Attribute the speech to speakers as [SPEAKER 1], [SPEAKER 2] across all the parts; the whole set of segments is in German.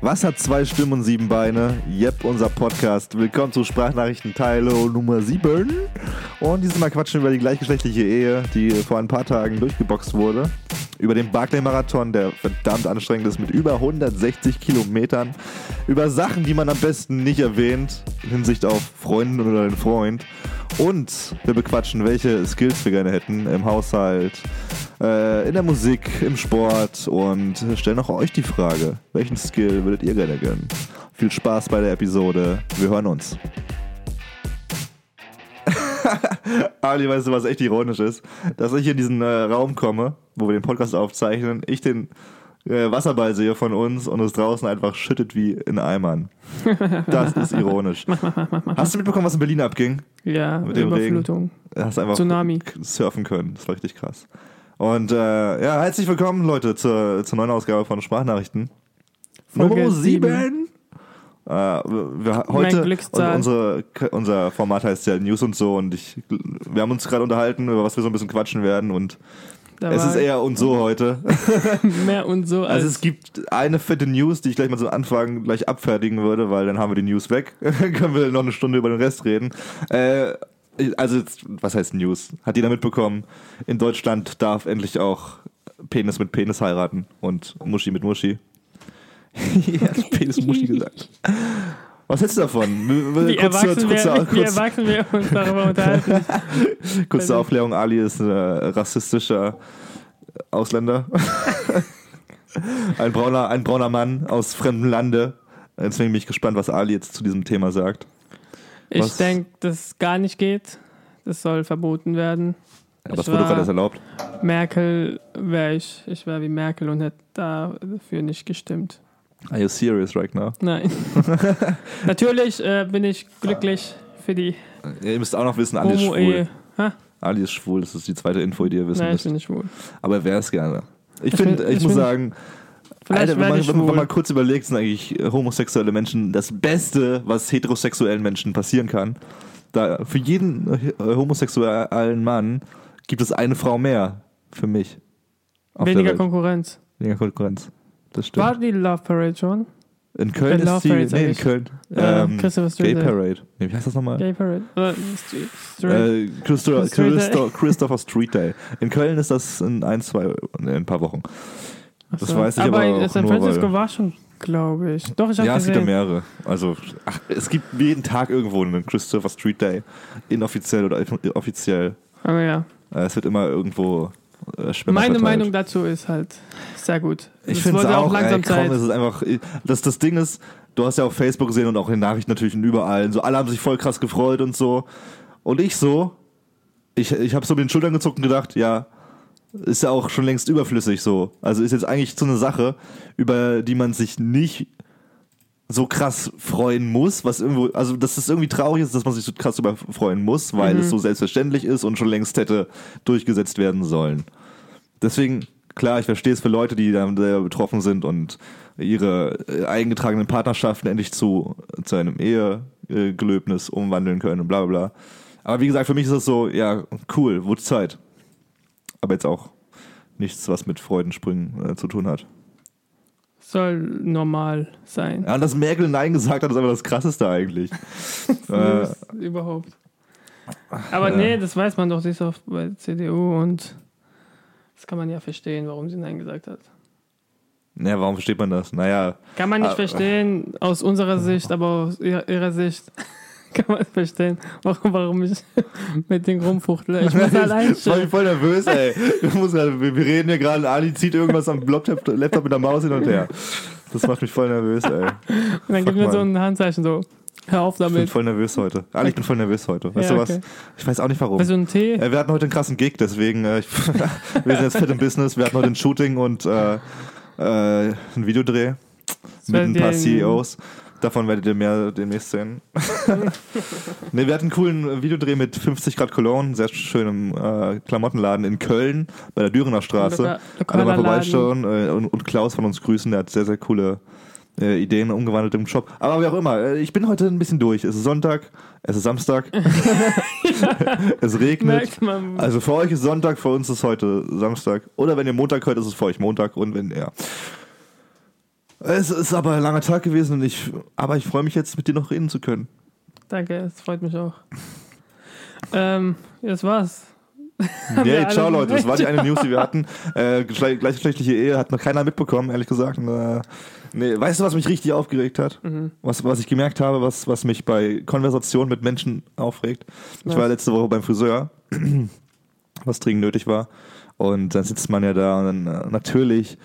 [SPEAKER 1] Was hat zwei Stimmen und sieben Beine? Jep, unser Podcast. Willkommen zu Sprachnachrichten Teil Nummer 7. Und dieses Mal quatschen wir über die gleichgeschlechtliche Ehe, die vor ein paar Tagen durchgeboxt wurde. Über den Barclay-Marathon, der verdammt anstrengend ist, mit über 160 Kilometern. Über Sachen, die man am besten nicht erwähnt, in Hinsicht auf Freundin oder einen Freund. Und wir bequatschen, welche Skills wir gerne hätten im Haushalt, äh, in der Musik, im Sport und stellen auch euch die Frage, welchen Skill würdet ihr gerne gönnen? Viel Spaß bei der Episode. Wir hören uns. Ali, weißt du, was echt ironisch ist? Dass ich in diesen äh, Raum komme, wo wir den Podcast aufzeichnen, ich den äh, Wasserball sehe von uns und es draußen einfach schüttet wie in Eimern. Das ist ironisch. Hast du mitbekommen, was in Berlin abging?
[SPEAKER 2] Ja,
[SPEAKER 1] Mit dem
[SPEAKER 2] Überflutung.
[SPEAKER 1] Hast einfach
[SPEAKER 2] Tsunami.
[SPEAKER 1] surfen können. Das war richtig krass. Und äh, ja, herzlich willkommen, Leute, zur, zur neuen Ausgabe von Sprachnachrichten.
[SPEAKER 2] Folge
[SPEAKER 1] Nummer
[SPEAKER 2] sieben.
[SPEAKER 1] 7. Äh, wir, heute, und unsere, unser Format heißt ja News und so und ich, wir haben uns gerade unterhalten, über was wir so ein bisschen quatschen werden und
[SPEAKER 2] Da
[SPEAKER 1] es ist eher und so heute.
[SPEAKER 2] mehr und so als
[SPEAKER 1] Also es gibt eine fette News, die ich gleich mal zum Anfang gleich abfertigen würde, weil dann haben wir die News weg. Dann können wir noch eine Stunde über den Rest reden. Äh, also was heißt News? Hat jeder mitbekommen? In Deutschland darf endlich auch Penis mit Penis heiraten und Muschi mit Muschi. ja, Penis Muschi gesagt. Was hältst du davon?
[SPEAKER 2] wie
[SPEAKER 1] Kurz
[SPEAKER 2] erwachsen,
[SPEAKER 1] kurz
[SPEAKER 2] wir, wie
[SPEAKER 1] kurz-
[SPEAKER 2] erwachsen wir uns darüber unterhalten.
[SPEAKER 1] Kurze Aufklärung, Ali ist ein äh, rassistischer Ausländer. ein, brauner, ein brauner Mann aus fremdem Lande. Deswegen bin ich gespannt, was Ali jetzt zu diesem Thema sagt.
[SPEAKER 2] Ich denke, dass es gar nicht geht. Das soll verboten werden.
[SPEAKER 1] Aber das
[SPEAKER 2] Ich
[SPEAKER 1] wurde
[SPEAKER 2] war-
[SPEAKER 1] erlaubt.
[SPEAKER 2] Merkel wäre ich, ich wäre wie Merkel und hätte dafür nicht gestimmt.
[SPEAKER 1] Are you serious right now?
[SPEAKER 2] Nein. Natürlich äh, bin ich glücklich für die
[SPEAKER 1] Ihr müsst auch noch wissen, Ali ist schwul.
[SPEAKER 2] Ha?
[SPEAKER 1] Ali ist schwul, das ist die zweite Info, die ihr wissen
[SPEAKER 2] Nein, ich
[SPEAKER 1] müsst.
[SPEAKER 2] bin nicht schwul.
[SPEAKER 1] Aber er wäre es gerne. Ich,
[SPEAKER 2] Ich
[SPEAKER 1] finde,
[SPEAKER 2] bin-
[SPEAKER 1] ich,
[SPEAKER 2] ich
[SPEAKER 1] muss sagen,
[SPEAKER 2] Vielleicht
[SPEAKER 1] Alter, wenn man, wenn man mal kurz überlegt, sind eigentlich äh, homosexuelle Menschen das Beste, was heterosexuellen Menschen passieren kann. Da für jeden äh, homosexuellen Mann gibt es eine Frau mehr für mich.
[SPEAKER 2] Weniger. Konkurrenz.
[SPEAKER 1] Weniger Konkurrenz. Das stimmt.
[SPEAKER 2] War die Love Parade schon?
[SPEAKER 1] in Köln
[SPEAKER 2] Äh,
[SPEAKER 1] ist die.
[SPEAKER 2] Parade, sag
[SPEAKER 1] Nee, in. Köln. Ähm,
[SPEAKER 2] Christopher
[SPEAKER 1] Gay
[SPEAKER 2] Street.
[SPEAKER 1] Parade. Nee, wie heißt das nochmal?
[SPEAKER 2] Gay Parade. Oder Street, Street.
[SPEAKER 1] Äh, Christopher,
[SPEAKER 2] Street Day.
[SPEAKER 1] Christo- Christopher Street Day. In Köln ist das in ein, zwei, in ein paar Wochen.
[SPEAKER 2] Ach
[SPEAKER 1] das weiß ich
[SPEAKER 2] aber
[SPEAKER 1] aber auch
[SPEAKER 2] San Francisco war schon, glaube ich. Doch, ich habe
[SPEAKER 1] Ja, es gibt ja mehrere. Also, ach, es gibt jeden Tag irgendwo einen Christopher Street Day. Inoffiziell oder offiziell.
[SPEAKER 2] Aber ja.
[SPEAKER 1] Äh, Es wird immer irgendwo äh,
[SPEAKER 2] Meine
[SPEAKER 1] verteilt.
[SPEAKER 2] Meinung dazu ist halt sehr gut.
[SPEAKER 1] Ich finde es auch,
[SPEAKER 2] langsam
[SPEAKER 1] ey, komm,
[SPEAKER 2] Zeit.
[SPEAKER 1] es ist einfach, das, das Ding ist, du hast ja auf Facebook gesehen und auch in den Nachrichten natürlich und überall, so alle haben sich voll krass gefreut und so. Und ich so, ich, ich habe so mit den Schultern gezuckt und gedacht, ja, ist ja auch schon längst überflüssig so. Also ist jetzt eigentlich so eine Sache, über die man sich nicht so krass freuen muss, was irgendwo, also dass es irgendwie traurig ist, dass man sich so krass über freuen muss, weil
[SPEAKER 2] Mhm.
[SPEAKER 1] es so selbstverständlich ist und schon längst hätte durchgesetzt werden sollen. Deswegen, klar, ich verstehe es für Leute, die da sehr betroffen sind und ihre äh, eingetragenen Partnerschaften endlich zu, zu einem Ehegelöbnis umwandeln können und bla bla bla. Aber wie gesagt, für mich ist es so, ja, cool, wurde Zeit. Aber jetzt auch nichts, was mit Freudensprüngen äh, zu tun hat.
[SPEAKER 2] Soll normal sein.
[SPEAKER 1] Ja, und dass Merkel Nein gesagt hat, ist einfach das Krasseste eigentlich. äh,
[SPEAKER 2] überhaupt. Aber nee, das weiß man doch, sie ist auch bei CDU und das kann man ja verstehen, warum sie Nein gesagt hat.
[SPEAKER 1] ja, warum versteht man das? Naja,
[SPEAKER 2] Kann man nicht
[SPEAKER 1] Ah.
[SPEAKER 2] verstehen aus unserer Sicht, aber aus ihrer, ihrer Sicht kann man verstehen, warum, warum ich mit dem rumfuchtle. Ich muss allein
[SPEAKER 1] Ich war voll nervös, ey. Ich muss grad, wir reden hier gerade, Ali zieht irgendwas am Laptop, mit der Maus hin und her. Das macht mich voll nervös, ey.
[SPEAKER 2] Und dann gibt mir
[SPEAKER 1] Fuck,
[SPEAKER 2] so ein Handzeichen so, hör auf
[SPEAKER 1] Ich bin
[SPEAKER 2] damit.
[SPEAKER 1] voll nervös heute. Ali, ich bin voll nervös heute. Weißt
[SPEAKER 2] Ja,
[SPEAKER 1] du was?
[SPEAKER 2] okay.
[SPEAKER 1] Ich weiß auch nicht warum.
[SPEAKER 2] Willst du einen Tee?
[SPEAKER 1] Äh, wir hatten heute einen krassen Gig, deswegen, äh, wir sind jetzt fit im Business. Wir hatten heute ein Shooting und äh, äh, ein Videodreh mit ein paar CEOs. Davon werdet ihr mehr demnächst sehen. ne, wir hatten einen coolen Videodreh mit 50 Grad Cologne, sehr schönem äh, Klamottenladen in Köln, bei der Dürener Straße.
[SPEAKER 2] Lokaler
[SPEAKER 1] mal vorbeischauen äh, und, und Klaus von uns grüßen, der hat sehr, sehr coole äh, Ideen umgewandelt im Shop. Aber wie auch immer, äh, ich bin heute ein bisschen durch. Es ist Sonntag, es ist Samstag, es regnet. Also für euch ist Sonntag, für uns ist heute Samstag. Oder wenn ihr Montag hört, ist es für euch Montag. Und wenn, ja. Es ist aber ein langer Tag gewesen, und ich, aber ich freue mich jetzt, mit dir noch reden zu können.
[SPEAKER 2] Danke, es freut mich auch. Ähm, das war's. Alle-
[SPEAKER 1] ciao Leute, das war die eine News, die wir hatten. Äh, geschle- gleichgeschlechtliche Ehe hat noch keiner mitbekommen, ehrlich gesagt. Äh, nee, weißt du, was mich richtig aufgeregt hat?
[SPEAKER 2] Mhm.
[SPEAKER 1] Was, was ich gemerkt habe, was, was mich bei Konversationen mit Menschen aufregt? Ich
[SPEAKER 2] Was?
[SPEAKER 1] war letzte Woche beim Friseur, was dringend nötig war. Und dann sitzt man ja da und dann äh, natürlich,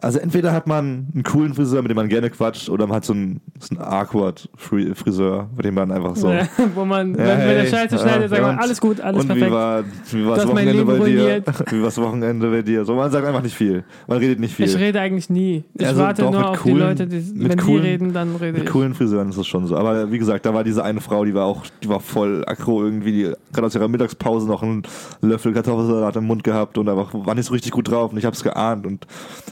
[SPEAKER 1] also entweder hat man einen coolen Friseur, mit dem man gerne quatscht, oder man hat so einen, so einen awkward Fri- Friseur, mit dem man einfach so.
[SPEAKER 2] Ja, wo man,
[SPEAKER 1] Ja,
[SPEAKER 2] wenn, wenn der
[SPEAKER 1] hey,
[SPEAKER 2] Scheiße schneidet, sagt man, alles gut, alles
[SPEAKER 1] und
[SPEAKER 2] perfekt.
[SPEAKER 1] wie war, wie das Wochenende bei dir? Wie war das Wochenende bei dir? So, man sagt einfach nicht viel. Man redet nicht viel.
[SPEAKER 2] Ich rede eigentlich nie. Ich
[SPEAKER 1] Also
[SPEAKER 2] warte nur
[SPEAKER 1] mit
[SPEAKER 2] auf
[SPEAKER 1] coolen-
[SPEAKER 2] die Leute, die,
[SPEAKER 1] mit
[SPEAKER 2] wenn
[SPEAKER 1] coolen-
[SPEAKER 2] die reden, dann rede
[SPEAKER 1] Mit
[SPEAKER 2] ich.
[SPEAKER 1] coolen Friseuren ist das schon so. Aber wie gesagt, da war diese eine Frau, die war auch, die war voll aggro irgendwie, die gerade aus ihrer Mittagspause noch einen Löffel Kartoffelsalat im Mund gehabt und einfach war nicht so richtig gut drauf und ich hab's geahnt und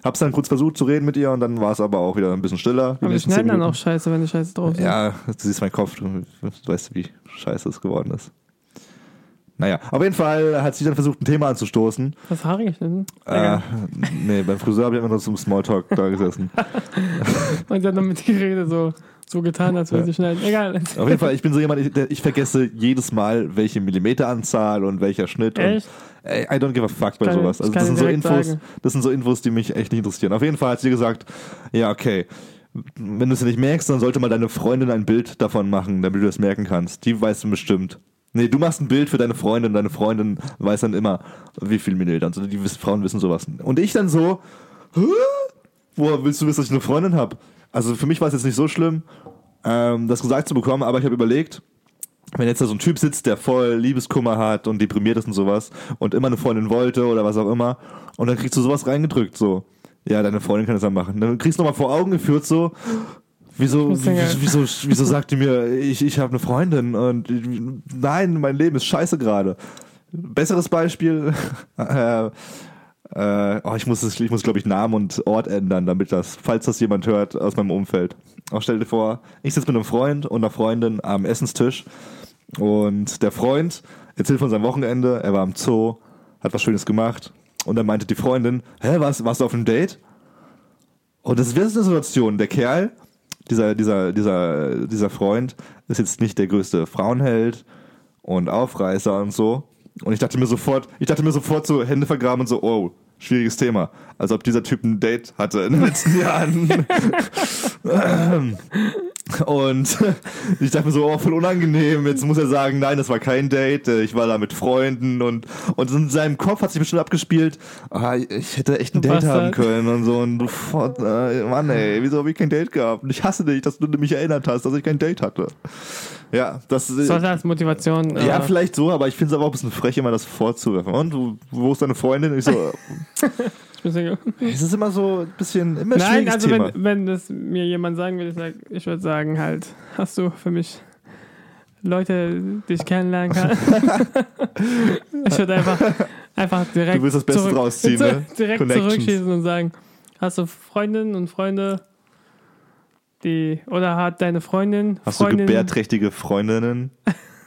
[SPEAKER 1] hab's dann kurz versucht zu reden mit ihr und dann war es aber auch wieder ein bisschen stiller.
[SPEAKER 2] Aber wir schneiden dann auch Scheiße, wenn die Scheiße drauf ist.
[SPEAKER 1] Ja, du siehst meinen Kopf, du, du weißt, wie scheiße es geworden ist. Naja, auf jeden Fall hat sie dann versucht, ein Thema anzustoßen.
[SPEAKER 2] Was Haare geschnitten?
[SPEAKER 1] Äh, nee, beim Friseur habe ich immer nur zum Smalltalk da gesessen.
[SPEAKER 2] Und dann damit die Rede so, so getan, als würde sie schneiden. Egal.
[SPEAKER 1] Auf jeden Fall, ich bin so jemand, ich, ich vergesse jedes Mal, welche Millimeteranzahl und welcher Schnitt.
[SPEAKER 2] Echt?
[SPEAKER 1] Und, I don't give a fuck bei
[SPEAKER 2] Kann-
[SPEAKER 1] sowas. Also das sind so Infos,
[SPEAKER 2] sagen.
[SPEAKER 1] das sind so Infos, die mich echt nicht interessieren. Auf jeden Fall hat sie gesagt, ja, okay. Wenn du es nicht merkst, dann sollte mal deine Freundin ein Bild davon machen, damit du das merken kannst. Die weißt du bestimmt. Nee, du machst ein Bild für deine Freundin, deine Freundin weiß dann immer, wie viel Milliliter. Also die wissen, Frauen wissen sowas. Und ich dann so, Hä? woher willst du wissen, dass ich eine Freundin habe? Also für mich war es jetzt nicht so schlimm, ähm, das gesagt zu bekommen, aber ich habe überlegt, wenn jetzt da so ein Typ sitzt, der voll Liebeskummer hat und deprimiert ist und sowas und immer eine Freundin wollte oder was auch immer und dann kriegst du sowas reingedrückt, so, ja, deine Freundin kann das dann machen. Dann kriegst du nochmal vor Augen geführt, so, wieso, wieso, wieso sagt die mir, ich, ich habe eine Freundin und nein, mein Leben ist scheiße gerade. Besseres Beispiel, äh, äh, oh, ich muss, ich muss glaube ich, Namen und Ort ändern, damit das, falls das jemand hört aus meinem Umfeld. Auch stell dir vor, ich sitze mit einem Freund und einer Freundin am Essenstisch und der Freund erzählt von seinem Wochenende, er war im Zoo, hat was Schönes gemacht und dann meinte die Freundin, hä, was, warst du auf einem Date? Und das ist eine Situation, der Kerl, dieser, dieser, dieser, dieser Freund ist jetzt nicht der größte Frauenheld und Aufreißer und so. Und ich dachte mir sofort, ich dachte mir sofort so Hände vergraben und so, oh, schwieriges Thema. Als ob dieser Typ ein Date hatte in den letzten Jahren. Und ich dachte mir so, oh, voll unangenehm. Jetzt muss er sagen, nein, das war kein Date. Ich war da mit Freunden und, und in seinem Kopf hat sich bestimmt abgespielt, ah, ich hätte echt ein Date haben
[SPEAKER 2] Bastard.
[SPEAKER 1] können und so. Und du, Fott, äh, Mann, ey, wieso habe ich kein Date gehabt? Und ich hasse dich, dass du mich erinnert hast, dass ich kein Date hatte. Ja, das
[SPEAKER 2] sollte als Motivation.
[SPEAKER 1] ja,
[SPEAKER 2] äh,
[SPEAKER 1] vielleicht so, aber ich finde es aber auch ein bisschen frech, immer das vorzuwerfen. Und wo, wo ist deine Freundin? Und ich so,
[SPEAKER 2] sicher.
[SPEAKER 1] es ist immer so ein bisschen, immer ein
[SPEAKER 2] Nein, also
[SPEAKER 1] Thema.
[SPEAKER 2] wenn, wenn das mir jemand sagen würde, ich, sag, ich würde sagen halt, hast du für mich Leute, die ich kennenlernen kann? ich würde einfach, einfach direkt
[SPEAKER 1] Du willst das Beste
[SPEAKER 2] zurück,
[SPEAKER 1] draus ziehen, ne?
[SPEAKER 2] direkt zurückschießen und sagen, hast du Freundinnen und Freunde, die, oder hat deine Freundin
[SPEAKER 1] Hast du
[SPEAKER 2] Freundin,
[SPEAKER 1] gebärträchtige Freundinnen?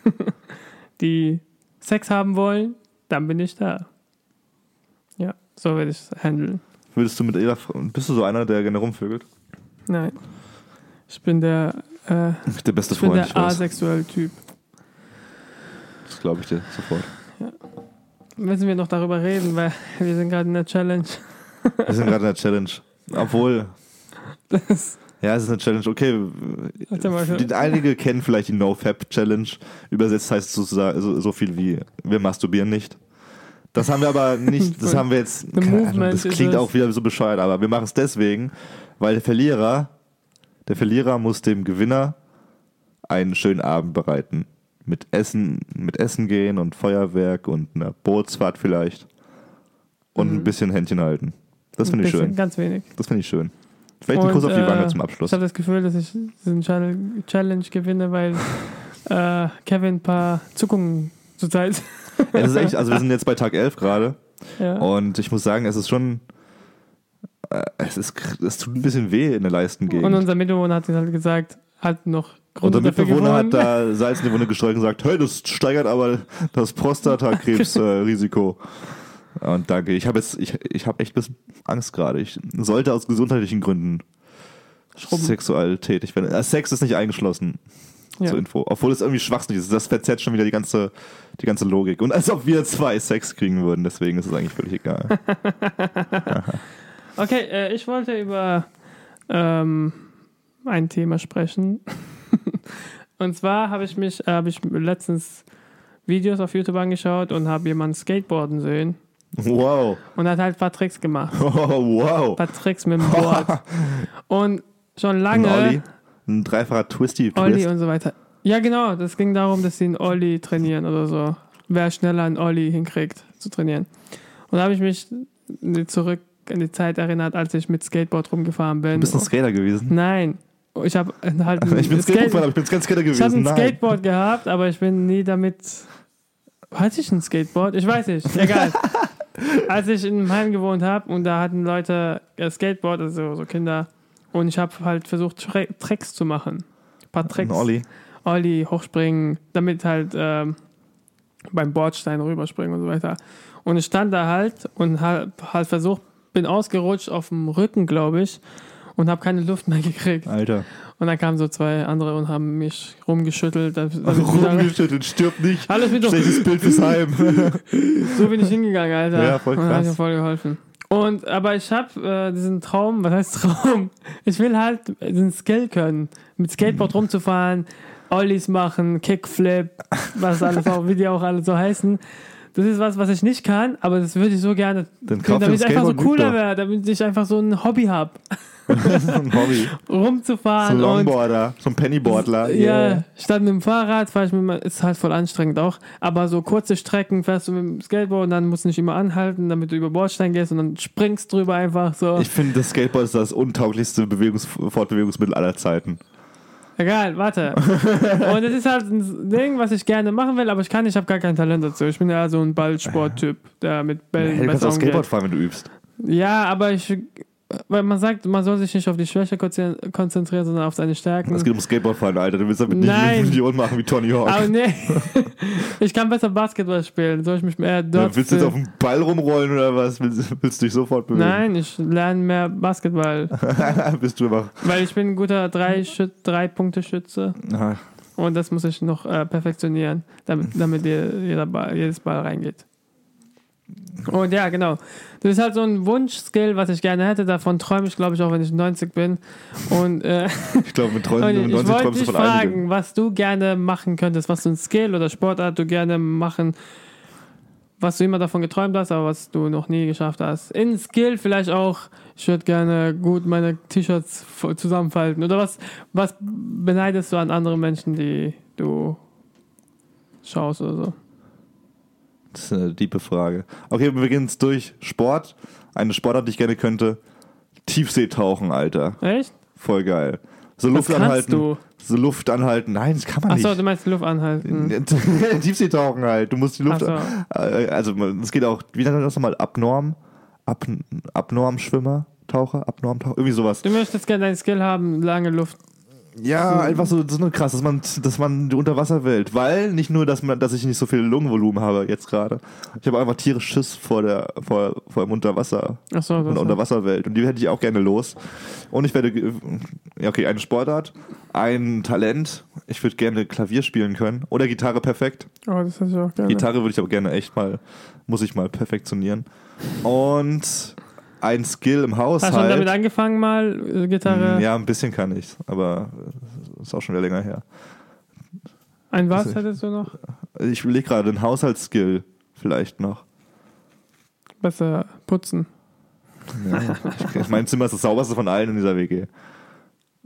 [SPEAKER 2] die Sex haben wollen, dann bin ich da. Ja, so würde ich es handeln.
[SPEAKER 1] Würdest du mit jeder, bist du so einer, der gerne rumvögelt?
[SPEAKER 2] Nein. Ich bin der, äh,
[SPEAKER 1] Der beste
[SPEAKER 2] ich bin
[SPEAKER 1] Freund,
[SPEAKER 2] der asexuelle Typ.
[SPEAKER 1] Das glaube ich dir sofort.
[SPEAKER 2] Müssen wir noch darüber reden, weil wir sind gerade in der Challenge.
[SPEAKER 1] Wir sind gerade in der Challenge. Obwohl,
[SPEAKER 2] Das,
[SPEAKER 1] ja, es ist eine Challenge. Okay, die, einige kennen vielleicht die No-Fap-Challenge. Übersetzt heißt es sozusagen so, so viel wie, wir masturbieren nicht. Das haben wir aber nicht, das haben wir jetzt, Ahnung, das klingt auch wieder so bescheuert, aber wir machen es deswegen, weil der Verlierer, der Verlierer muss dem Gewinner einen schönen Abend bereiten. Mit Essen, mit Essen gehen und Feuerwerk und einer Bootsfahrt vielleicht. Und ein
[SPEAKER 2] Mhm.
[SPEAKER 1] bisschen Händchen halten. Das finde ich schön.
[SPEAKER 2] Ganz wenig.
[SPEAKER 1] Das finde ich schön. Vielleicht einen
[SPEAKER 2] Und,
[SPEAKER 1] Kuss auf die Wange
[SPEAKER 2] äh,
[SPEAKER 1] zum Abschluss.
[SPEAKER 2] Ich habe das Gefühl, dass ich diesen Challenge Challenge gewinne, weil äh, Kevin ein paar Zuckungen zurzeit.
[SPEAKER 1] Ja, das ist echt, also wir sind jetzt bei Tag 11 gerade
[SPEAKER 2] ja.
[SPEAKER 1] und ich muss sagen, es ist schon Äh, es, ist, es tut ein bisschen weh in der Leistengegend.
[SPEAKER 2] Und unser Mitbewohner hat halt gesagt, hat noch Gründe
[SPEAKER 1] Unser Mitbewohner hat da Salz in die Wunde gestreut und gesagt, hey, das steigert aber das Prostatakrebsrisiko. und danke. Ich habe jetzt, ich, ich habe echt ein bisschen Angst gerade. Ich sollte aus gesundheitlichen Gründen
[SPEAKER 2] Schrubben.
[SPEAKER 1] sexuell tätig werden. Äh, Sex ist nicht eingeschlossen.
[SPEAKER 2] Ja.
[SPEAKER 1] Zur Info. Obwohl es irgendwie schwachsinnig ist. Das verzerrt schon wieder die ganze, die ganze Logik. Und als ob wir zwei Sex kriegen würden. Deswegen ist es eigentlich völlig egal.
[SPEAKER 2] Okay, äh, ich wollte über ähm, ein Thema sprechen. und zwar habe ich mich, äh, habe ich letztens Videos auf YouTube angeschaut und habe jemanden Skateboarden sehen
[SPEAKER 1] wow.
[SPEAKER 2] und hat halt ein paar Tricks gemacht.
[SPEAKER 1] Oh, wow.
[SPEAKER 2] Ein paar Tricks mit dem Board. und schon lange.
[SPEAKER 1] Ein dreifacher Twisty
[SPEAKER 2] Olli
[SPEAKER 1] Twist.
[SPEAKER 2] und so weiter. Ja, genau. Das ging darum, dass sie einen Olli trainieren oder so. Wer schneller einen Olli hinkriegt zu trainieren. Und da habe ich mich zurück in die Zeit erinnert, als ich mit Skateboard rumgefahren bin.
[SPEAKER 1] Du bist ein Skater gewesen.
[SPEAKER 2] Nein. Ich habe halt
[SPEAKER 1] Ich bin
[SPEAKER 2] Skate-
[SPEAKER 1] Skateboard, aber ich bin kein Skater
[SPEAKER 2] ich habe
[SPEAKER 1] gewesen.
[SPEAKER 2] ein
[SPEAKER 1] Nein.
[SPEAKER 2] Skateboard gehabt, aber ich bin nie damit. Hatte ich ein Skateboard? Ich weiß nicht. Egal. Als ich in einem Heim gewohnt habe und da hatten Leute äh, Skateboard, also so Kinder, und ich habe halt versucht, Tre Tricks zu machen. Ein paar Tricks.
[SPEAKER 1] Ein Olli.
[SPEAKER 2] Olli hochspringen, damit halt ähm, beim Bordstein rüberspringen und so weiter. Und ich stand da halt und halt, halt versucht, bin ausgerutscht auf dem Rücken, glaube ich, und habe keine Luft mehr gekriegt.
[SPEAKER 1] Alter.
[SPEAKER 2] Und dann kamen so zwei andere und haben mich rumgeschüttelt. wieder-
[SPEAKER 1] Rumgeschüttelt, stirb nicht.
[SPEAKER 2] Alles mit
[SPEAKER 1] Schlechtes Bild fürs Heim.
[SPEAKER 2] so bin ich hingegangen, Alter.
[SPEAKER 1] Ja, voll
[SPEAKER 2] Und dann hat
[SPEAKER 1] krass.
[SPEAKER 2] mir voll geholfen. Und, aber ich habe äh, diesen Traum, was heißt Traum? Ich will halt diesen Skill können, mit Skateboard rumzufahren, Ollies machen, Kickflip, was alles auch, wie die auch alle so heißen. Das ist was, was ich nicht kann, aber das würde ich so gerne,
[SPEAKER 1] Dann kauf
[SPEAKER 2] damit ich einfach so cooler wäre, damit ich einfach so ein Hobby habe,
[SPEAKER 1] ein Hobby. So ein
[SPEAKER 2] rumzufahren
[SPEAKER 1] Longboarder, so ein Pennyboardler.
[SPEAKER 2] ja, statt mit dem Fahrrad fahre ich mit dem, ist halt voll anstrengend auch, aber so kurze Strecken fährst du mit dem Skateboard und dann musst du nicht immer anhalten, damit du über Bordstein gehst und dann springst drüber einfach so.
[SPEAKER 1] Ich finde, das Skateboard ist das untauglichste Bewegungs Fortbewegungsmittel aller Zeiten.
[SPEAKER 2] Egal, warte. und es ist halt ein Ding, was ich gerne machen will, aber ich kann, ich habe gar kein Talent dazu. Ich bin ja so ein Ballsporttyp, der mit Bällen
[SPEAKER 1] Hey, du kannst auch Skateboard fahren, wenn du übst.
[SPEAKER 2] Ja, aber ich, weil man sagt, man soll sich nicht auf die Schwäche konzen- konzentrieren, sondern auf seine Stärken.
[SPEAKER 1] Es geht um Skateboardfahren, Alter. Du willst damit nicht
[SPEAKER 2] Nein.
[SPEAKER 1] eine Million machen wie Tony Hawk.
[SPEAKER 2] aber nee, ich kann besser Basketball spielen. Soll ich mich mehr
[SPEAKER 1] Ja,
[SPEAKER 2] dort
[SPEAKER 1] willst du jetzt auf dem Ball rumrollen oder was? Willst, willst du dich sofort bewegen?
[SPEAKER 2] Nein, ich lerne mehr Basketball,
[SPEAKER 1] Bist du einfach.
[SPEAKER 2] weil ich bin ein guter Drei-Punkte-Schütze
[SPEAKER 1] Ah,
[SPEAKER 2] und das muss ich noch äh, perfektionieren, damit, damit jeder Ball, jedes Ball reingeht. Und ja, genau. Das ist halt so ein Wunschskill, was ich gerne hätte. Davon träume ich, glaube ich, auch wenn ich 90 bin. Und, äh,
[SPEAKER 1] Ich glaube, mit
[SPEAKER 2] und
[SPEAKER 1] Träumen
[SPEAKER 2] ich
[SPEAKER 1] 90
[SPEAKER 2] wollte
[SPEAKER 1] träumst du
[SPEAKER 2] dich
[SPEAKER 1] von einigen.
[SPEAKER 2] fragen, was du gerne machen könntest, was für ein Skill oder Sportart du gerne machen, was du immer davon geträumt hast, aber was du noch nie geschafft hast. In Skill vielleicht auch, ich würde gerne gut meine T-Shirts zusammenfalten. Oder was, was beneidest du an anderen Menschen, die du schaust oder so?
[SPEAKER 1] Das ist eine tiefe Frage. Okay, wir gehen jetzt durch. Sport. Eine Sportart, die ich gerne könnte. Tiefseetauchen, Alter.
[SPEAKER 2] Echt?
[SPEAKER 1] Voll geil. So Luft anhalten.
[SPEAKER 2] du.
[SPEAKER 1] So Luft anhalten. Nein, das kann man
[SPEAKER 2] Achso,
[SPEAKER 1] nicht.
[SPEAKER 2] du meinst Luft anhalten.
[SPEAKER 1] Tiefseetauchen halt. Du musst die Luft.
[SPEAKER 2] Ach
[SPEAKER 1] Äh, Also, es geht auch, wie nennt man das nochmal? Abnorm? Ab, Abnormschwimmer? Taucher? Abnormtaucher? Irgendwie sowas.
[SPEAKER 2] Du möchtest gerne deinen Skill haben, lange Luft.
[SPEAKER 1] Ja, einfach so, so krass, dass man, dass man die Unterwasserwelt, weil nicht nur, dass man, dass ich nicht so viel Lungenvolumen habe jetzt gerade. Ich habe einfach tierisch Schiss vor der, vor, vor dem Unterwasser,
[SPEAKER 2] Achso,
[SPEAKER 1] in der
[SPEAKER 2] das
[SPEAKER 1] Unterwasserwelt. Und die hätte ich auch gerne los. Und ich werde, ja, okay, eine Sportart, ein Talent. Ich würde gerne Klavier spielen können. Oder Gitarre perfekt.
[SPEAKER 2] oh, das hätte ich auch gerne.
[SPEAKER 1] Gitarre würde ich aber gerne echt mal, muss ich mal perfektionionieren. Und ein Skill im
[SPEAKER 2] Hast du schon damit angefangen mal, äh, Gitarre?
[SPEAKER 1] Hm, Ja, ein bisschen kann ich, aber äh, ist auch schon wieder länger her.
[SPEAKER 2] Ein was
[SPEAKER 1] Das-
[SPEAKER 2] hättest du noch?
[SPEAKER 1] Ich überlege gerade, ein Haushaltsskill vielleicht noch.
[SPEAKER 2] Besser putzen.
[SPEAKER 1] Ja, ich, mein Zimmer ist das sauberste von allen in dieser WG.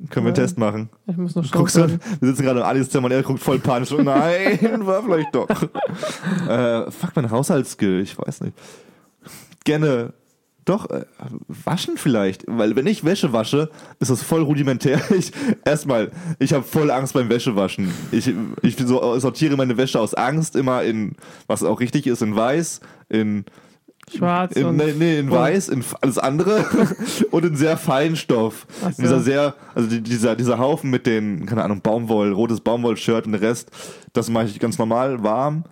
[SPEAKER 1] Können wir einen. Test machen?
[SPEAKER 2] Ich muss noch
[SPEAKER 1] Guckst du, wir sitzen gerade in Alis Zimmer und er guckt voll panisch. So, Nein, war vielleicht doch. äh, fuck, mein Haushaltsskill, ich weiß nicht. Gerne, doch, äh, waschen vielleicht. Weil wenn ich Wäsche wasche, ist das voll rudimentär. Ich, erstmal, ich habe voll Angst beim Wäschewaschen. Ich, ich so, sortiere meine Wäsche aus Angst immer in, was auch richtig ist, in weiß, in
[SPEAKER 2] Schwarz
[SPEAKER 1] In,
[SPEAKER 2] und.
[SPEAKER 1] nee, nee, in weiß, in alles andere und in sehr feinen Stoff.
[SPEAKER 2] So.
[SPEAKER 1] Dieser sehr, also die, dieser, dieser Haufen mit den, keine Ahnung, Baumwoll, rotes Baumwoll-Shirt und der Rest, das mache ich ganz normal warm.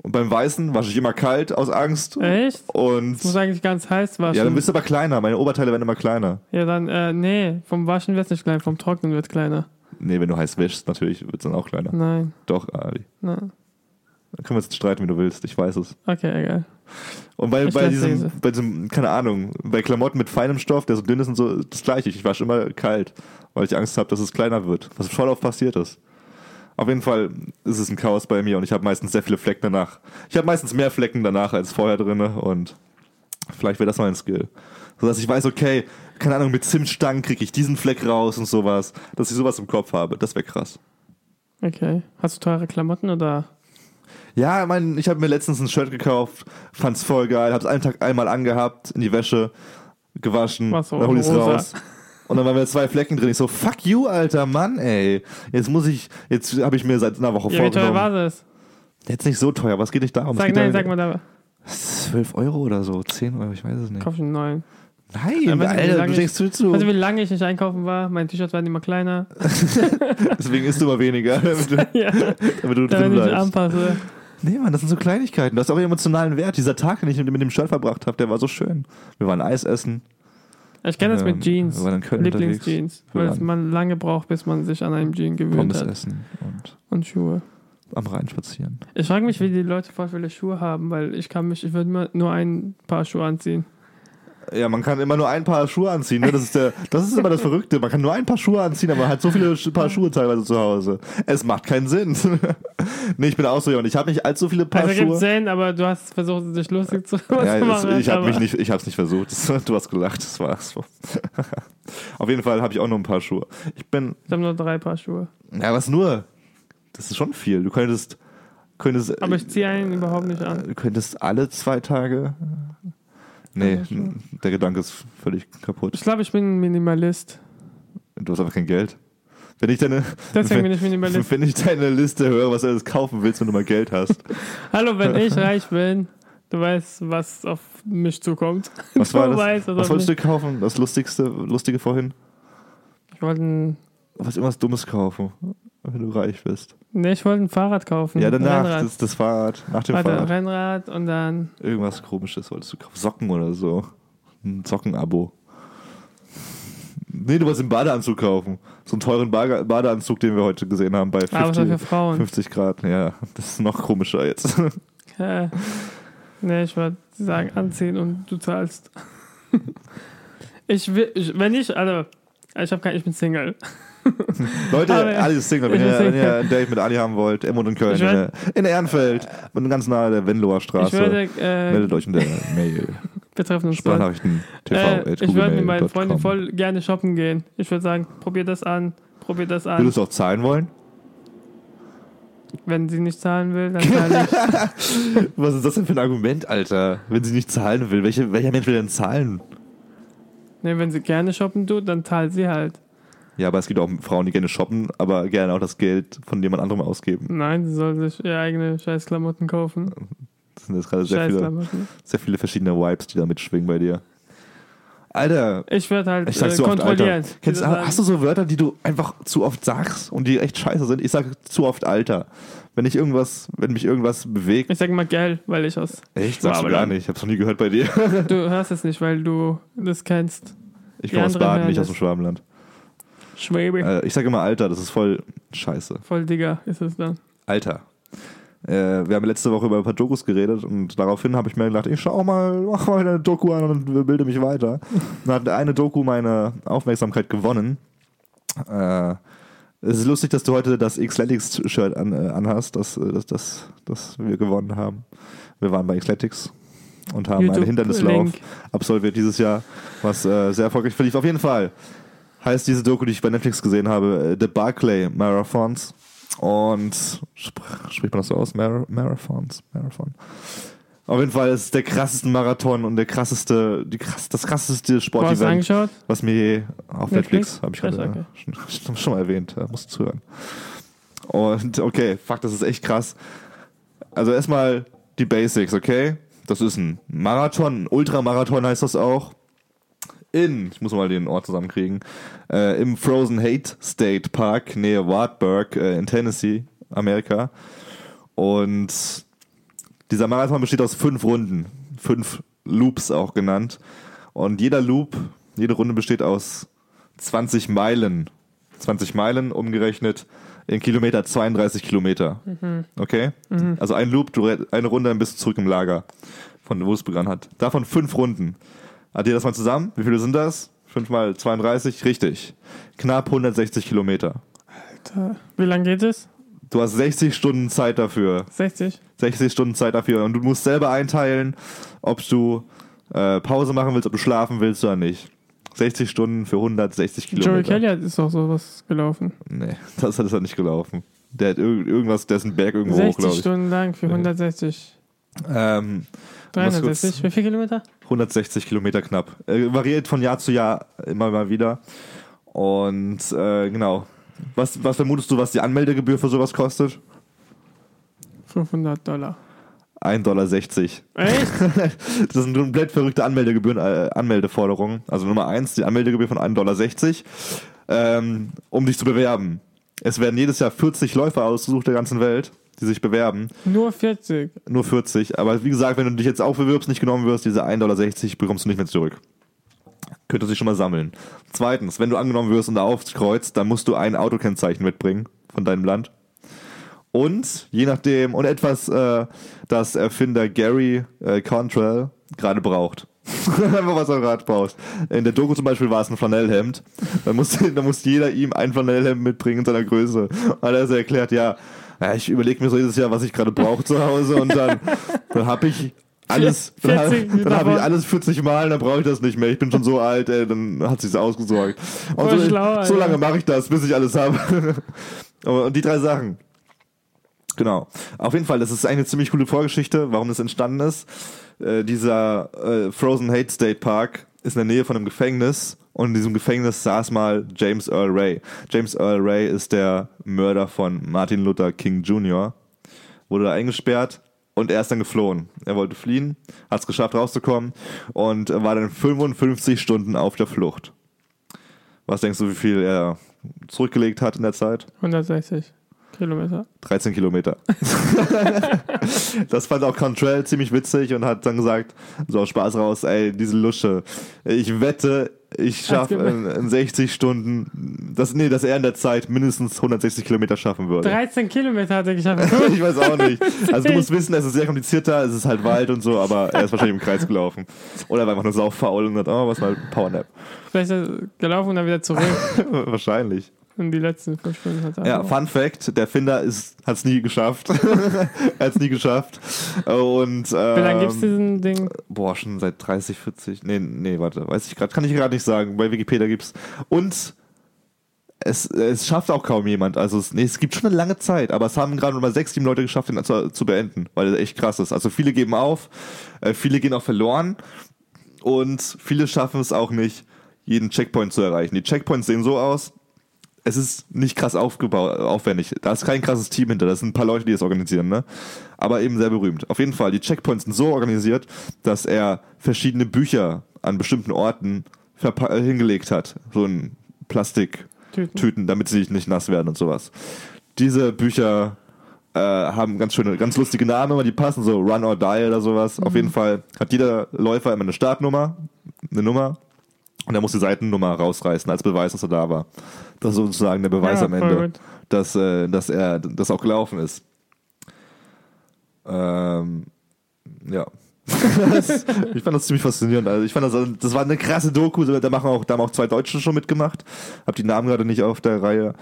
[SPEAKER 1] Und beim Weißen wasche ich immer kalt aus Angst.
[SPEAKER 2] Echt?
[SPEAKER 1] Und
[SPEAKER 2] Das muss eigentlich ganz heiß waschen.
[SPEAKER 1] ja, dann bist du aber kleiner. Meine Oberteile werden immer kleiner.
[SPEAKER 2] Ja, dann, äh, nee, vom Waschen wird es nicht klein, vom Trocknen wird kleiner.
[SPEAKER 1] Nee, wenn du heiß wäschst, natürlich wird es dann auch kleiner.
[SPEAKER 2] Nein,
[SPEAKER 1] Doch, Ali.
[SPEAKER 2] nein.
[SPEAKER 1] Da können wir jetzt streiten, wie du willst. Ich weiß es.
[SPEAKER 2] Okay, egal.
[SPEAKER 1] Und bei,
[SPEAKER 2] Ich
[SPEAKER 1] bei diesem,
[SPEAKER 2] diese.
[SPEAKER 1] bei diesem, keine Ahnung, bei Klamotten mit feinem Stoff, der so dünn ist und so, das gleiche. Ich wasche immer kalt, weil ich Angst habe, dass es kleiner wird. Was voll oft passiert ist. Auf jeden Fall ist es ein Chaos bei mir und ich habe meistens sehr viele Flecken danach. Ich habe meistens mehr Flecken danach als vorher drinne und vielleicht wäre das mal ein Skill. So dass ich weiß, okay, keine Ahnung, mit Zimtstangen kriege ich diesen Fleck raus und sowas. Dass ich sowas im Kopf habe, das wäre krass.
[SPEAKER 2] Okay. Hast du teure Klamotten oder?
[SPEAKER 1] Ja, ich mein, ich habe mir letztens ein Shirt gekauft, fand's voll geil, hab's einen Tag einmal angehabt, in die Wäsche, gewaschen,
[SPEAKER 2] Was so,
[SPEAKER 1] dann hol ich's
[SPEAKER 2] rosa.
[SPEAKER 1] raus. Und dann waren wir zwei Flecken drin. Ich so, fuck you, alter Mann, ey. Jetzt muss ich, jetzt habe ich mir seit einer Woche
[SPEAKER 2] Ja, wie teuer
[SPEAKER 1] vorgenommen.
[SPEAKER 2] war das?
[SPEAKER 1] Jetzt nicht so teuer, aber es geht nicht darum.
[SPEAKER 2] Sag, nein,
[SPEAKER 1] ja-
[SPEAKER 2] sag mal da.
[SPEAKER 1] 12 Euro oder so, 10 Euro, ich weiß es nicht.
[SPEAKER 2] Kauf einen neuen.
[SPEAKER 1] Nein,
[SPEAKER 2] Ja, weißt du,
[SPEAKER 1] Alter, du denkst zu, zu.
[SPEAKER 2] Weißt du, wie lange ich nicht einkaufen war? Meine T-Shirts werden immer kleiner.
[SPEAKER 1] Deswegen isst du immer weniger, damit du,
[SPEAKER 2] ja,
[SPEAKER 1] damit du drin
[SPEAKER 2] damit ich
[SPEAKER 1] bleibst.
[SPEAKER 2] anpasse.
[SPEAKER 1] Nee, Mann, das sind so Kleinigkeiten. Das hat auch emotionalen Wert. Dieser Tag, den ich mit dem Shirt verbracht habe, der war so schön. Wir waren Eis essen.
[SPEAKER 2] Ich kenne das mit Jeans. Lieblingsjeans. Weil man lange braucht, bis man sich an einem Jean gewöhnt
[SPEAKER 1] Pommes
[SPEAKER 2] hat.
[SPEAKER 1] essen und
[SPEAKER 2] Und Schuhe.
[SPEAKER 1] am Rhein spazieren.
[SPEAKER 2] Ich frage mich, wie die Leute voll viele Schuhe haben, weil ich kann mich, ich würde nur ein Paar Schuhe anziehen.
[SPEAKER 1] Ja, man kann immer nur ein Paar Schuhe anziehen. Ne? Das, ist der, das ist immer das Verrückte. Man kann nur ein Paar Schuhe anziehen, aber man hat so viele Paar Schuhe teilweise zu Hause. Es macht keinen Sinn. nee, ich bin auch so jemand. Ich habe nicht allzu viele Paar
[SPEAKER 2] also
[SPEAKER 1] Schuhe.
[SPEAKER 2] Sinn, aber du hast versucht, dich lustig zu,
[SPEAKER 1] Ja,
[SPEAKER 2] machen.
[SPEAKER 1] ich habe mich nicht, ich habe es nicht versucht. Das, du hast gelacht. Das war's. Auf jeden Fall habe ich auch nur ein paar Schuhe. Ich bin,
[SPEAKER 2] Ich habe nur drei Paar Schuhe.
[SPEAKER 1] ja, was nur? Das ist schon viel. Du könntest, könntest,
[SPEAKER 2] Aber ich ziehe einen überhaupt nicht an.
[SPEAKER 1] du könntest alle zwei Tage. Nee, der Gedanke ist völlig kaputt.
[SPEAKER 2] Ich glaube, ich bin ein Minimalist.
[SPEAKER 1] Du hast einfach kein Geld. Wenn ich deine,
[SPEAKER 2] Deswegen bin ich Minimalist.
[SPEAKER 1] wenn ich deine Liste höre, was du alles kaufen willst, wenn du mal Geld hast.
[SPEAKER 2] Hallo, wenn ich reich bin, du weißt, was auf mich zukommt.
[SPEAKER 1] Was war
[SPEAKER 2] Du
[SPEAKER 1] das?
[SPEAKER 2] weißt, was
[SPEAKER 1] was wolltest du kaufen? Das lustigste, lustige vorhin?
[SPEAKER 2] Ich wollte ein,
[SPEAKER 1] Was irgendwas Dummes kaufen, wenn du reich bist.
[SPEAKER 2] nee, ich wollte ein Fahrrad kaufen.
[SPEAKER 1] Ja, danach, das, das Fahrrad, nach dem
[SPEAKER 2] Warte,
[SPEAKER 1] Fahrrad.
[SPEAKER 2] Rennrad und dann.
[SPEAKER 1] Irgendwas komisches wolltest du kaufen. Socken oder so. Ein Sockenabo. Nee, du wolltest einen Badeanzug kaufen. So einen teuren Bade- Badeanzug, den wir heute gesehen haben bei
[SPEAKER 2] Aber was
[SPEAKER 1] 50,
[SPEAKER 2] für Frauen.
[SPEAKER 1] 50 Grad. Ja, das ist noch komischer jetzt.
[SPEAKER 2] Äh, nee, ich würde sagen, anziehen und du zahlst. ich will, ich, wenn ich, also, ich habe kein, ich bin Single.
[SPEAKER 1] Leute, Ali ist Single. Wenn ihr, wenn ihr ein Date mit Ali haben wollt, Emmund in Köln,
[SPEAKER 2] würd-
[SPEAKER 1] in Ehrenfeld, und ganz nahe der Venloer
[SPEAKER 2] Ich
[SPEAKER 1] Straße,
[SPEAKER 2] würde, äh,
[SPEAKER 1] meldet euch in der Mail.
[SPEAKER 2] wir treffen uns dort.
[SPEAKER 1] Sprachnachrichten TV
[SPEAKER 2] Äh, ich würde mit meinen Freunden
[SPEAKER 1] voll.
[SPEAKER 2] gerne shoppen gehen. Ich würde sagen, probier das an, probier das an.
[SPEAKER 1] Würdest du auch zahlen wollen?
[SPEAKER 2] Wenn sie nicht zahlen will, dann zahle ich.
[SPEAKER 1] Was ist das denn für ein Argument, Alter? Wenn sie nicht zahlen will, welche, welcher Mensch will denn zahlen?
[SPEAKER 2] nee, wenn sie gerne shoppen tut, dann zahlt sie halt.
[SPEAKER 1] Ja, aber es gibt auch Frauen, die gerne shoppen, aber gerne auch das Geld von jemand anderem ausgeben.
[SPEAKER 2] Nein, sie soll sich ihre eigene Scheißklamotten kaufen.
[SPEAKER 1] Das sind jetzt gerade sehr viele, sehr viele verschiedene Vibes, die da mitschwingen bei dir. Alter,
[SPEAKER 2] Ich würde halt
[SPEAKER 1] ich
[SPEAKER 2] äh,
[SPEAKER 1] so oft,
[SPEAKER 2] kontrollieren.
[SPEAKER 1] Alter. Kennst, hast du so Wörter, die du einfach zu oft sagst und die echt scheiße sind? Ich sage zu oft Alter. Wenn ich irgendwas, wenn mich irgendwas bewegt.
[SPEAKER 2] Ich sag mal gell, weil ich aus.
[SPEAKER 1] Echt? Sagst du gar nicht. Ich hab's noch nie gehört bei dir.
[SPEAKER 2] Du hörst es nicht, weil du das kennst.
[SPEAKER 1] Ich komme aus Baden, nicht aus dem Schwabenland.
[SPEAKER 2] Schwäbe.
[SPEAKER 1] Äh, ich sage immer Alter, das ist voll scheiße.
[SPEAKER 2] Voll Digger ist es dann.
[SPEAKER 1] Alter. Äh, wir haben letzte Woche über ein paar Dokus geredet und daraufhin habe ich mir gedacht, ich schau mal, mach mal eine Doku an und bilde mich weiter. Dann hat eine Doku meine Aufmerksamkeit gewonnen. Äh, es ist lustig, dass du heute das Xletics-Shirt an, äh, anhast, das, äh, das, das, das wir gewonnen haben. Wir waren bei Xletics und haben einen Hindernislauf
[SPEAKER 2] Link.
[SPEAKER 1] absolviert dieses Jahr, was äh, sehr erfolgreich verlief. Auf jeden Fall heißt diese Doku, die ich bei Netflix gesehen habe, äh, The Barclay Marathons. Und sp- spricht man das so aus? Mar Marathons? Marathon. Auf jeden Fall ist es der krasseste Marathon und der krasseste, die krass, das krasseste
[SPEAKER 2] Du
[SPEAKER 1] Sportevent,
[SPEAKER 2] angeschaut?
[SPEAKER 1] was mir je auf Netflix,
[SPEAKER 2] Netflix?
[SPEAKER 1] habe ich gerade
[SPEAKER 2] okay.
[SPEAKER 1] äh, schon, schon mal erwähnt, äh, musst zuhören. Und okay, fuck, das ist echt krass. Also erstmal die Basics, okay? Das ist ein Marathon, ein Ultramarathon heißt das auch. In, ich muss mal den Ort zusammenkriegen, äh, im Frozen Hate State Park nähe Wartburg äh, in Tennessee, Amerika. Und dieser Marathon besteht aus fünf Runden, fünf Loops auch genannt. Und jeder Loop, jede Runde besteht aus 20 Meilen. 20 Meilen umgerechnet in Kilometer 32 Kilometer. Okay? Also ein Loop, eine Runde, dann bist du zurück im Lager, von wo es begonnen hat. Davon fünf Runden. Addier das mal zusammen. Wie viele sind das? 5 mal 32? Richtig. Knapp 160 Kilometer.
[SPEAKER 2] Alter. Wie lange geht es?
[SPEAKER 1] Du hast 60 Stunden Zeit dafür.
[SPEAKER 2] 60?
[SPEAKER 1] 60 Stunden Zeit dafür. Und du musst selber einteilen, ob du äh, Pause machen willst, ob du schlafen willst oder nicht. 60 Stunden für 160
[SPEAKER 2] Joey
[SPEAKER 1] Kilometer.
[SPEAKER 2] Kelly hat- ist doch sowas gelaufen.
[SPEAKER 1] Nee, das hat er nicht gelaufen. Der hat irg irgendwas, der ist ein Berg irgendwo hoch,
[SPEAKER 2] 60
[SPEAKER 1] glaube ich.
[SPEAKER 2] Stunden lang für 160.
[SPEAKER 1] Ähm, Muss kurz-
[SPEAKER 2] 360? Wie viel Kilometer?
[SPEAKER 1] 160 Kilometer knapp. Äh, variiert von Jahr zu Jahr immer mal wieder. Und äh, genau. Was, was vermutest du, was die Anmeldegebühr für sowas kostet?
[SPEAKER 2] 500 Dollar.
[SPEAKER 1] 1,60 Dollar.
[SPEAKER 2] Echt?
[SPEAKER 1] Das sind komplett verrückte Anmeldegebühren, äh, Anmeldeforderungen. Also Nummer eins, die Anmeldegebühr von 1,60 Dollar, ähm, um dich zu bewerben. Es werden jedes Jahr 40 Läufer ausgesucht der ganzen Welt, die sich bewerben.
[SPEAKER 2] Nur 40.
[SPEAKER 1] Nur 40. Aber wie gesagt, wenn du dich jetzt auch bewirbst, nicht genommen wirst, diese 1,60 Dollar bekommst du nicht mehr zurück. Könnte sich schon mal sammeln. Zweitens, wenn du angenommen wirst und da aufkreuzt, dann musst du ein Autokennzeichen mitbringen von deinem Land. Und je nachdem, und etwas, äh, das Erfinder Gary äh, Cantrell gerade braucht. Einfach was er gerade braucht. In der Doku zum Beispiel war es ein Flanellhemd. Da musste, da musste jeder ihm ein Flanellhemd mitbringen in seiner Größe. Und er hat erklärt, ja, ja ich überlege mir so jedes Jahr, was ich gerade brauche zu Hause und dann, dann habe ich alles, dann, hab-
[SPEAKER 2] 40
[SPEAKER 1] dann habe ich
[SPEAKER 2] davon.
[SPEAKER 1] alles 40 Mal, dann brauche ich das nicht mehr. Ich bin schon so alt, ey, dann hat sich's ausgesorgt. Und so,
[SPEAKER 2] schlau,
[SPEAKER 1] so lange mache ich das, bis ich alles habe. und die drei Sachen. Genau. Auf jeden Fall, das ist eine ziemlich coole Vorgeschichte, warum das entstanden ist. Äh, dieser äh, Frozen Hate State Park ist in der Nähe von einem Gefängnis und in diesem Gefängnis saß mal James Earl Ray. James Earl Ray ist der Mörder von Martin Luther King Jr. Wurde da eingesperrt und er ist dann geflohen. Er wollte fliehen, hat es geschafft rauszukommen und war dann 55 Stunden auf der Flucht. Was denkst du, wie viel er zurückgelegt hat in der Zeit?
[SPEAKER 2] 160 Kilometer.
[SPEAKER 1] 13 Kilometer. das fand auch Contrell ziemlich witzig und hat dann gesagt, so aus Spaß raus, ey, diese Lusche, ich wette, ich schaffe in, in 60 Stunden, das, nee, dass er in der Zeit mindestens 160 Kilometer schaffen würde.
[SPEAKER 2] 13 Kilometer hat er geschafft.
[SPEAKER 1] ich weiß auch nicht. Also du musst wissen, es ist sehr komplizierter, es ist halt Wald und so, aber er ist wahrscheinlich im Kreis gelaufen. Oder er war einfach nur saufaul und hat, oh, was mal Powernap.
[SPEAKER 2] Vielleicht ist er gelaufen und dann wieder zurück.
[SPEAKER 1] wahrscheinlich.
[SPEAKER 2] Und die letzten fünf Stunden hat er.
[SPEAKER 1] Ja, Fun Fact, der Finder hat es nie geschafft. er hat es nie geschafft. Und, ähm,
[SPEAKER 2] Wie lange gibt's diesen Ding?
[SPEAKER 1] Boah, schon seit 30, 40. Nee, nee, warte, weiß ich gerade, kann ich gerade nicht sagen. Bei Wikipedia gibt's. Und es, es schafft auch kaum jemand. Also es, nee, es gibt schon eine lange Zeit, aber es haben gerade mal sechs, sieben Leute geschafft, den zu, zu beenden, weil er echt krass ist. Also viele geben auf, äh, viele gehen auch verloren und viele schaffen es auch nicht, jeden Checkpoint zu erreichen. Die Checkpoints sehen so aus, es ist nicht krass aufgebaut, aufwendig. Da ist kein krasses Team hinter. Das sind ein paar Leute, die das organisieren, ne? Aber eben sehr berühmt. Auf jeden Fall, die Checkpoints sind so organisiert, dass er verschiedene Bücher an bestimmten Orten hingelegt hat. So in Plastiktüten,
[SPEAKER 2] Tüten.
[SPEAKER 1] damit sie nicht nass werden und sowas. Diese Bücher äh, haben ganz schöne, ganz lustige Namen, aber die passen so Run or Die oder sowas. Auf jeden Fall hat jeder Läufer immer eine Startnummer, eine Nummer und er muss die Seitennummer rausreißen als Beweis, dass er da war. Das ist sozusagen der Beweis
[SPEAKER 2] Ja,
[SPEAKER 1] am Ende, dass, äh, dass er das auch gelaufen ist. Ähm, ja. Das- ich fand das ziemlich faszinierend. Also ich fand das, das war eine krasse Doku. Da machen auch, da haben auch zwei Deutsche schon mitgemacht. Hab die Namen gerade nicht auf der Reihe.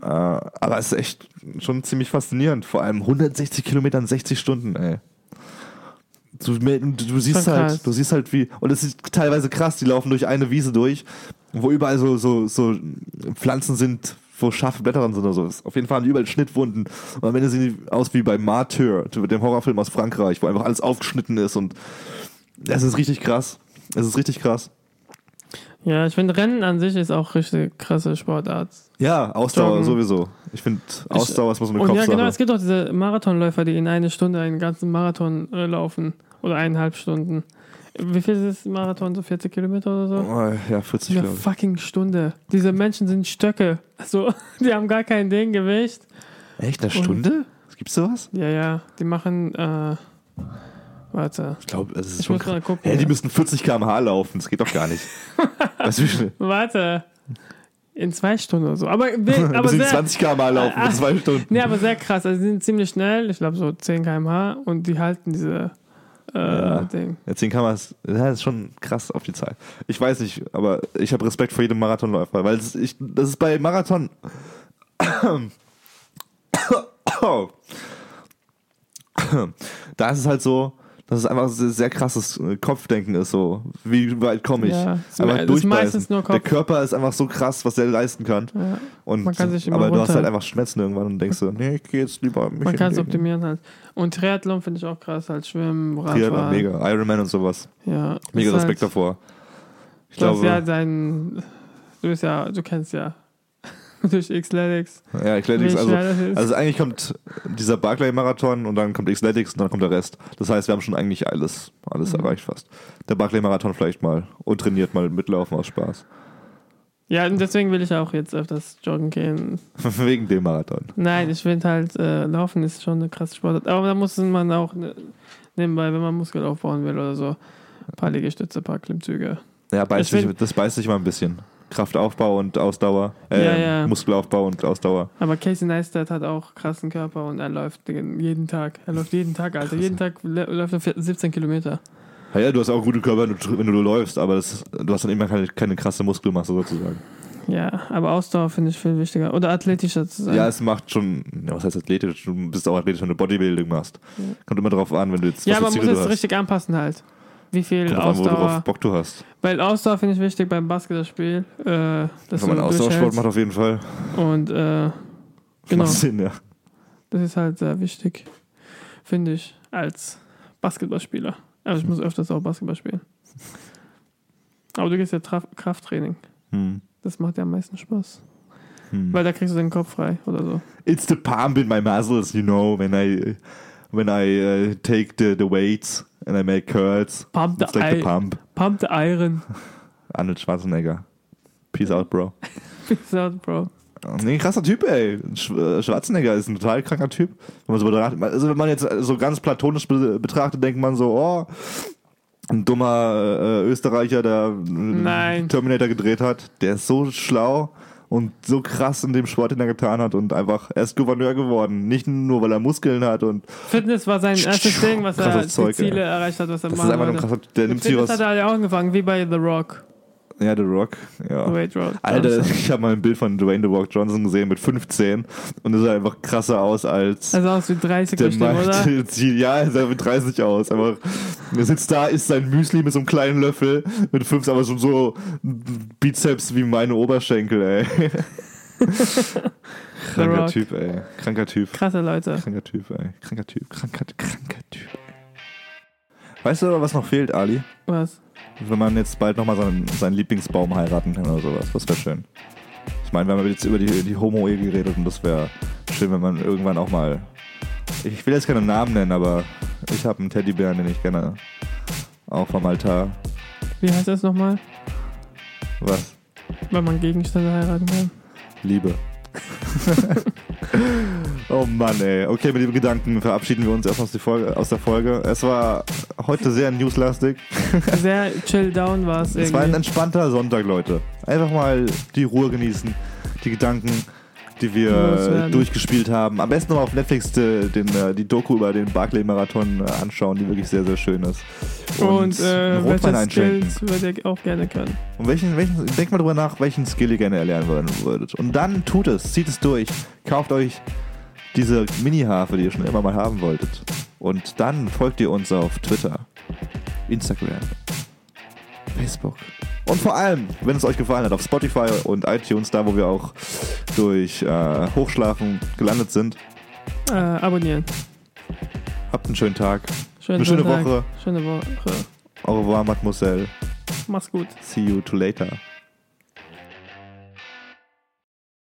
[SPEAKER 1] Äh, aber es ist echt schon ziemlich faszinierend. Vor allem 160 Kilometer in 60 Stunden, ey. Du, du, siehst halt, du siehst halt wie, und es ist teilweise krass, die laufen durch eine Wiese durch, wo überall so, so, so Pflanzen sind, wo scharfe Blätter dran sind oder so. Auf jeden Fall haben die überall Schnittwunden. Und am Ende sehen die aus wie bei Martyr, dem Horrorfilm aus Frankreich, wo einfach alles aufgeschnitten ist und es ist richtig krass. Es ist richtig krass.
[SPEAKER 2] Ja, ich finde Rennen an sich ist auch richtig krasse Sportart.
[SPEAKER 1] Ja, Ausdauer
[SPEAKER 2] Joggen.
[SPEAKER 1] sowieso. Ich finde, Ausdauer ist so eine
[SPEAKER 2] Und ja, genau, es gibt auch diese Marathonläufer, die in eine Stunde einen ganzen Marathon äh, laufen. Oder eineinhalb Stunden. Wie viel ist das Marathon? So 40 Kilometer oder so?
[SPEAKER 1] Oh, ja, 40,
[SPEAKER 2] Eine
[SPEAKER 1] glaube ich.
[SPEAKER 2] fucking Stunde. Diese Menschen sind Stöcke. Also, die haben gar kein Ding, Gewicht.
[SPEAKER 1] Echt, eine Stunde? Gibt's sowas?
[SPEAKER 2] Ja, ja. Die machen, äh, warte.
[SPEAKER 1] Ich glaube, es ist
[SPEAKER 2] Ich
[SPEAKER 1] schon
[SPEAKER 2] muss mal
[SPEAKER 1] krass.
[SPEAKER 2] gucken.
[SPEAKER 1] Hä, die müssen 40 km/h laufen. Das geht doch gar nicht. wie schnell?
[SPEAKER 2] Warte. In zwei Stunden oder so. Aber, aber sehr,
[SPEAKER 1] 20 km/h laufen
[SPEAKER 2] Ah,
[SPEAKER 1] in zwei Stunden.
[SPEAKER 2] Nee, aber sehr krass. Also, die sind ziemlich schnell. Ich glaube, so 10 km/h. Und die halten diese, äh,
[SPEAKER 1] Ja.
[SPEAKER 2] Ding.
[SPEAKER 1] Ja, 10 km ist, ja, ist schon krass auf die Zeit. Ich weiß nicht, aber ich habe Respekt vor jedem Marathonläufer, weil es, ich, das ist bei Marathon. da ist es halt so, dass es einfach sehr, sehr krasses äh, Kopfdenken ist, so wie weit komme ich.
[SPEAKER 2] Ja,
[SPEAKER 1] einfach
[SPEAKER 2] ist
[SPEAKER 1] durchbeißen. Der. Körper ist einfach so krass, was der leisten kann.
[SPEAKER 2] Ja.
[SPEAKER 1] Und,
[SPEAKER 2] Man kann sich immer
[SPEAKER 1] aber du hast
[SPEAKER 2] runter-
[SPEAKER 1] halt einfach Schmerzen irgendwann und denkst so, nee, ich gehe jetzt lieber mich
[SPEAKER 2] Man kann es optimieren halt. Und Triathlon finde ich auch krass, halt Schwimmen,
[SPEAKER 1] Triathlon,
[SPEAKER 2] Radfahren.
[SPEAKER 1] mega. Ironman und sowas.
[SPEAKER 2] Ja.
[SPEAKER 1] Mega Respekt
[SPEAKER 2] halt,
[SPEAKER 1] davor. Ich glaube,
[SPEAKER 2] ja dein, du bist ja, du kennst ja durch Xletics.
[SPEAKER 1] ja,
[SPEAKER 2] wie
[SPEAKER 1] also. Also eigentlich kommt dieser Barclay-Marathon und dann kommt Xletics und dann kommt der Rest. Das heißt, wir haben schon eigentlich alles, alles
[SPEAKER 2] Mhm.
[SPEAKER 1] erreicht fast. Der Barclay-Marathon vielleicht mal und trainiert mal mitlaufen aus Spaß.
[SPEAKER 2] ja, und deswegen will ich auch jetzt öfters joggen gehen.
[SPEAKER 1] Wegen dem Marathon.
[SPEAKER 2] Nein, ich finde halt, äh, Laufen ist schon eine krasse Sportart. Aber da muss man auch ne, nebenbei, wenn man Muskel aufbauen will oder so, ein paar Liegestütze, ein paar Klimmzüge.
[SPEAKER 1] Ja, beißt
[SPEAKER 2] Ich
[SPEAKER 1] sich, das beißt sich mal ein bisschen. Kraftaufbau und Ausdauer. Äh,
[SPEAKER 2] Ja, ja.
[SPEAKER 1] Muskelaufbau und Ausdauer.
[SPEAKER 2] Aber Casey Neistat hat auch krassen Körper und er läuft den- jeden Tag. Er läuft jeden Tag, Alter. Jeden Tag lä- läuft er 17 Kilometer.
[SPEAKER 1] Ja, ja, du hast auch gute Körper, wenn du, wenn du läufst, aber das, du hast dann immer keine, keine krasse Muskelmasse sozusagen.
[SPEAKER 2] Ja, aber Ausdauer finde ich viel wichtiger. Oder athletischer zu sein.
[SPEAKER 1] Ja, es macht schon, ja, was heißt athletisch? Du bist auch athletisch, wenn du Bodybuilding machst.
[SPEAKER 2] Ja.
[SPEAKER 1] Kommt immer drauf an, wenn du jetzt
[SPEAKER 2] Ja,
[SPEAKER 1] für
[SPEAKER 2] man muss es
[SPEAKER 1] hast.
[SPEAKER 2] richtig anpassen halt. Wie viel
[SPEAKER 1] Kommt drauf an, wo du
[SPEAKER 2] Ausdauer.
[SPEAKER 1] drauf Bock du hast.
[SPEAKER 2] Weil Ausdauer finde ich wichtig beim Basketballspiel. Äh, dass
[SPEAKER 1] Wenn man Ausdauersport macht, auf jeden Fall.
[SPEAKER 2] Und äh, genau,
[SPEAKER 1] Macht Sinn, ja.
[SPEAKER 2] das ist halt sehr wichtig, finde ich, als Basketballspieler. Aber ich muss öfters auch Basketball spielen. Aber du gehst ja Traf Krafttraining.
[SPEAKER 1] Hm.
[SPEAKER 2] Das macht ja am meisten Spaß.
[SPEAKER 1] Hm.
[SPEAKER 2] Weil da kriegst du den Kopf frei oder so.
[SPEAKER 1] It's the pump in my muscles, you know, when I when I uh, take the, the weights and I make curls.
[SPEAKER 2] Pump the,
[SPEAKER 1] It's like the pump.
[SPEAKER 2] pump the iron.
[SPEAKER 1] Arnold Schwarzenegger. Peace out, bro.
[SPEAKER 2] Peace out, Bro.
[SPEAKER 1] Nee, krasser Typ, ey. Äh, Schwarzenegger ist ein total kranker Typ. Wenn man so betrachtet, also wenn man jetzt so ganz platonisch be betrachtet, denkt man so, oh, ein dummer äh, Österreicher, der äh,
[SPEAKER 2] Nein.
[SPEAKER 1] Terminator gedreht hat, der ist so schlau und so krass in dem Sport, den er getan hat und einfach, er ist Gouverneur geworden. Nicht nur, weil er Muskeln hat und
[SPEAKER 2] Fitness war sein erstes Ding, was er
[SPEAKER 1] Krasses
[SPEAKER 2] die
[SPEAKER 1] Zeug,
[SPEAKER 2] Ziele
[SPEAKER 1] ey.
[SPEAKER 2] erreicht hat, was er
[SPEAKER 1] das ist
[SPEAKER 2] machen
[SPEAKER 1] einfach nur
[SPEAKER 2] wollte.
[SPEAKER 1] krasser, der nimmt
[SPEAKER 2] Fitness
[SPEAKER 1] aus,
[SPEAKER 2] hat er ja auch angefangen, wie bei The Rock.
[SPEAKER 1] Ja, The Rock, ja.
[SPEAKER 2] Dwayne Rock.
[SPEAKER 1] Alter, ich habe mal ein Bild von Dwayne The Rock Johnson gesehen mit 15 und es sah einfach krasser aus als
[SPEAKER 2] Er sah aus wie 30
[SPEAKER 1] der
[SPEAKER 2] bestimmt, oder?
[SPEAKER 1] ja, er sah mit 30 aus. Aber er sitzt da, isst sein Müsli mit so einem kleinen Löffel mit 5, aber schon so Bizeps wie meine Oberschenkel, ey. Kranker. Typ, ey. Kranker Typ.
[SPEAKER 2] Krasse Leute.
[SPEAKER 1] Kranker Typ, ey. Kranker Typ. Kranker, kranker Typ. Weißt du, was noch fehlt, Ali?
[SPEAKER 2] Was?
[SPEAKER 1] Wenn man jetzt bald nochmal seinen, seinen Lieblingsbaum heiraten kann oder sowas. Das wäre schön. Ich meine, wir haben jetzt über die, die Homo-Ehe geredet und das wäre schön, wenn man irgendwann auch mal. Ich will jetzt keine Namen nennen, aber ich habe einen Teddybären, den ich gerne auch vom Altar.
[SPEAKER 2] Wie heißt das nochmal?
[SPEAKER 1] Was?
[SPEAKER 2] Wenn man Gegenstände heiraten kann.
[SPEAKER 1] Liebe. oh Mann, ey. Okay, mit dem Gedanken verabschieden wir uns erstmal aus, die Folge, aus der Folge. Es war heute sehr newslastig.
[SPEAKER 2] Sehr chill down war es
[SPEAKER 1] Es war ein entspannter Sonntag, Leute. Einfach mal die Ruhe genießen, die Gedanken, die wir durchgespielt haben. Am besten noch auf Netflix äh, den, äh, die Doku über den Barclay-Marathon äh, anschauen, die wirklich sehr, sehr schön ist.
[SPEAKER 2] Und äh, welche
[SPEAKER 1] einschenken.
[SPEAKER 2] Skills würde ich auch gerne können.
[SPEAKER 1] Und welchen, welchen, denkt mal drüber nach, welchen Skill ihr gerne erlernen würdet. Und dann tut es, zieht es durch, kauft euch diese Mini-Harfe, die ihr schon immer mal haben wolltet. Und dann folgt ihr uns auf Twitter, Instagram, Facebook. Und vor allem, wenn es euch gefallen hat, auf Spotify und iTunes, da wo wir auch durch äh, Hochschlafen gelandet sind.
[SPEAKER 2] Äh, abonnieren.
[SPEAKER 1] Habt einen schönen Tag.
[SPEAKER 2] Schönen
[SPEAKER 1] Eine schöne
[SPEAKER 2] Sonntag.
[SPEAKER 1] Woche.
[SPEAKER 2] Schöne Woche.
[SPEAKER 1] Au revoir, Mademoiselle.
[SPEAKER 2] Mach's gut.
[SPEAKER 1] See you to later.